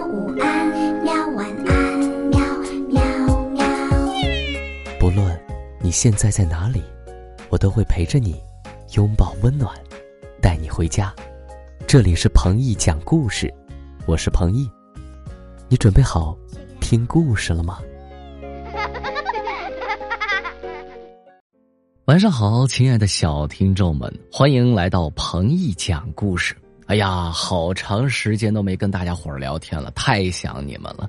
午安，喵晚安，喵喵喵。不论你现在在哪里，我都会陪着你，拥抱温暖，带你回家。这里是彭毅讲故事，我是彭毅，你准备好听故事了吗？晚上好，亲爱的小听众们，欢迎来到彭毅讲故事。哎呀，好长时间都没跟大家伙儿聊天了，太想你们了。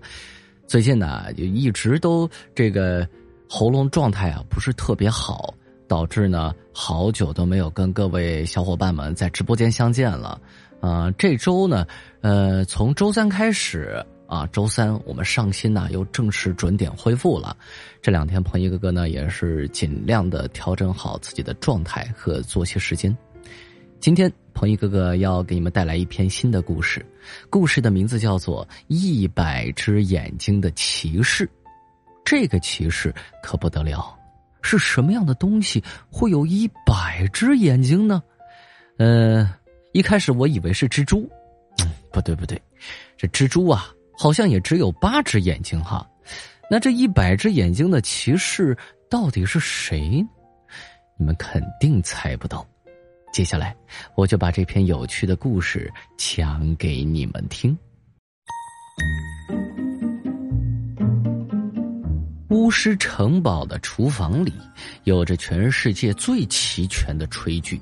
最近呢，就一直都这个喉咙状态啊不是特别好，导致呢好久都没有跟各位小伙伴们在直播间相见了。啊，这周呢，呃，从周三开始啊，周三我们上新呢又正式准点恢复了。这两天，彭一哥哥呢也是尽量的调整好自己的状态和作息时间。今天，彭一哥哥要给你们带来一篇新的故事，故事的名字叫做《一百只眼睛的骑士》。这个骑士可不得了，是什么样的东西会有一百只眼睛呢？嗯。一开始我以为是蜘蛛，嗯，不对不对，这蜘蛛啊，好像也只有八只眼睛哈。那这一百只眼睛的骑士到底是谁？你们肯定猜不到。接下来，我就把这篇有趣的故事讲给你们听。巫师城堡的厨房里，有着全世界最齐全的炊具。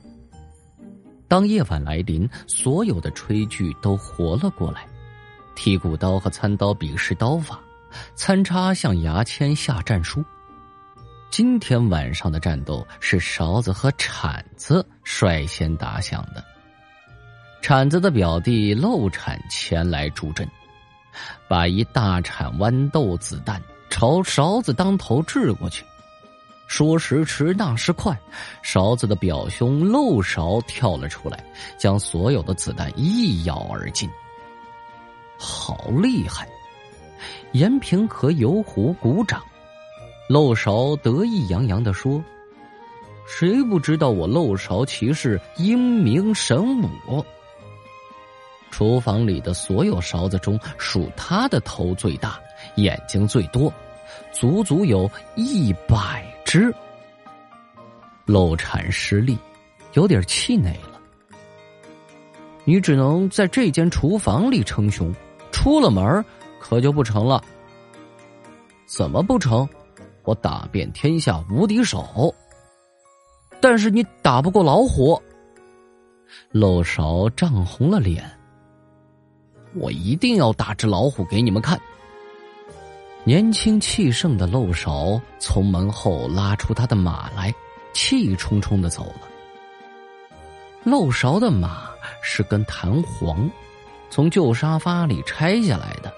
当夜晚来临，所有的炊具都活了过来。剔骨刀和餐刀比试刀法，餐叉向牙签下战书。今天晚上的战斗是勺子和铲子率先打响的。铲子的表弟漏铲前来助阵，把一大铲豌豆子弹朝勺子当头掷过去。说时迟，那时快，勺子的表兄漏勺跳了出来，将所有的子弹一咬而尽。好厉害！延平和游湖鼓掌，漏勺得意洋洋的说：“谁不知道我漏勺骑士英明神武？”厨房里的所有勺子中，数他的头最大，眼睛最多，足足有一百。只漏产失利，有点气馁了。你只能在这间厨房里称雄，出了门可就不成了。怎么不成？我打遍天下无敌手，但是你打不过老虎。漏勺涨红了脸，我一定要打只老虎给你们看。年轻气盛的漏勺从门后拉出他的马来，气冲冲的走了。漏勺的马是根弹簧，从旧沙发里拆下来的，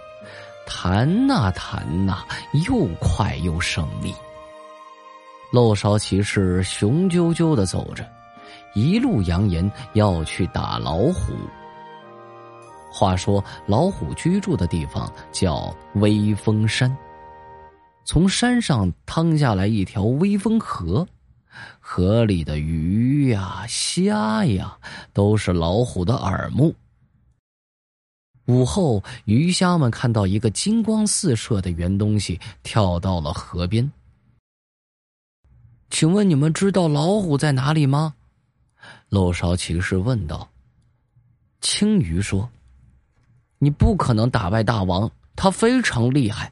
弹呐弹呐，又快又省力。漏勺骑士雄赳赳的走着，一路扬言要去打老虎。话说，老虎居住的地方叫威风山。从山上趟下来一条威风河，河里的鱼呀、虾呀，都是老虎的耳目。午后，鱼虾们看到一个金光四射的圆东西跳到了河边。请问你们知道老虎在哪里吗？漏勺骑士问道。青鱼说。你不可能打败大王，他非常厉害。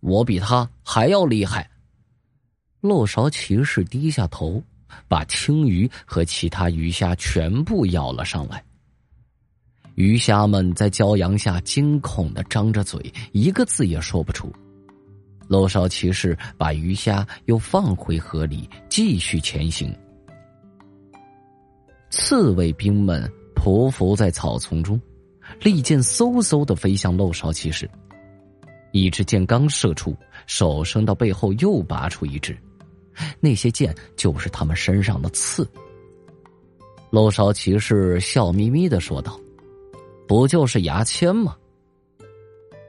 我比他还要厉害。漏勺骑士低下头，把青鱼和其他鱼虾全部咬了上来。鱼虾们在骄阳下惊恐的张着嘴，一个字也说不出。漏勺骑士把鱼虾又放回河里，继续前行。刺猬兵们匍匐在草丛中。利箭嗖嗖的飞向漏勺骑士，一支箭刚射出，手伸到背后又拔出一支，那些箭就是他们身上的刺。漏勺骑士笑眯眯的说道：“不就是牙签吗？”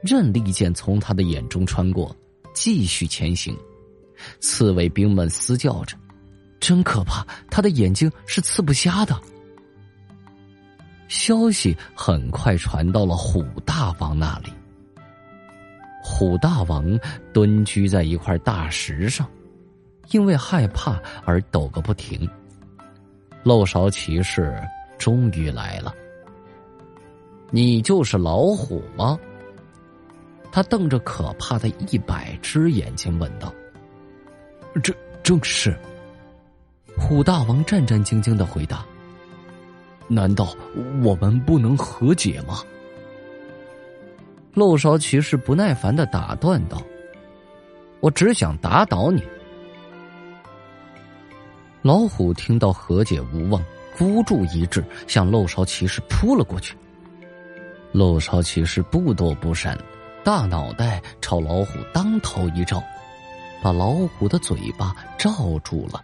任利剑从他的眼中穿过，继续前行。刺猬兵们嘶叫着：“真可怕！他的眼睛是刺不瞎的。”消息很快传到了虎大王那里。虎大王蹲居在一块大石上，因为害怕而抖个不停。漏勺骑士终于来了。你就是老虎吗？他瞪着可怕的一百只眼睛问道。这正是。虎大王战战兢兢的回答。难道我们不能和解吗？漏勺骑士不耐烦的打断道：“我只想打倒你。”老虎听到和解无望，孤注一掷，向漏勺骑士扑了过去。漏勺骑士不躲不闪，大脑袋朝老虎当头一照，把老虎的嘴巴罩住了。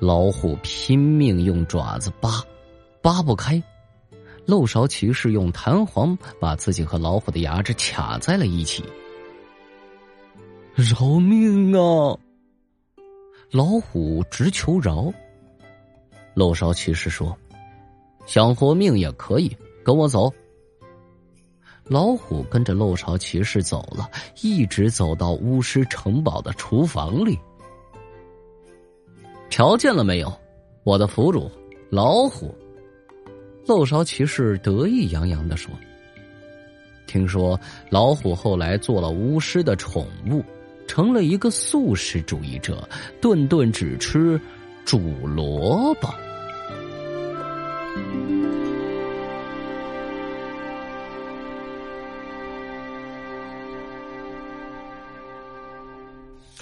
老虎拼命用爪子扒。扒不开，漏勺骑士用弹簧把自己和老虎的牙齿卡在了一起。饶命啊！老虎直求饶。漏勺骑士说：“想活命也可以，跟我走。”老虎跟着漏勺骑士走了，一直走到巫师城堡的厨房里。瞧见了没有，我的俘虏老虎。漏勺骑士得意洋洋的说：“听说老虎后来做了巫师的宠物，成了一个素食主义者，顿顿只吃煮萝卜。”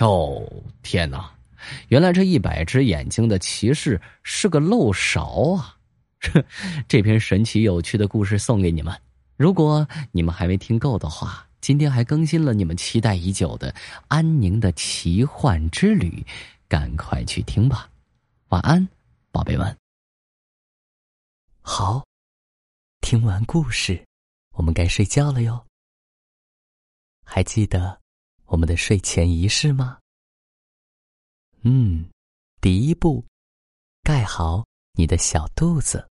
哦，天哪！原来这一百只眼睛的骑士是个漏勺啊！这篇神奇有趣的故事送给你们。如果你们还没听够的话，今天还更新了你们期待已久的《安宁的奇幻之旅》，赶快去听吧。晚安，宝贝们。好，听完故事，我们该睡觉了哟。还记得我们的睡前仪式吗？嗯，第一步，盖好你的小肚子。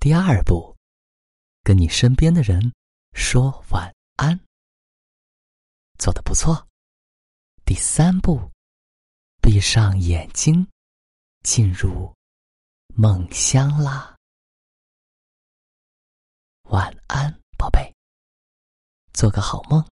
第二步，跟你身边的人说晚安，做的不错。第三步，闭上眼睛，进入梦乡啦。晚安，宝贝，做个好梦。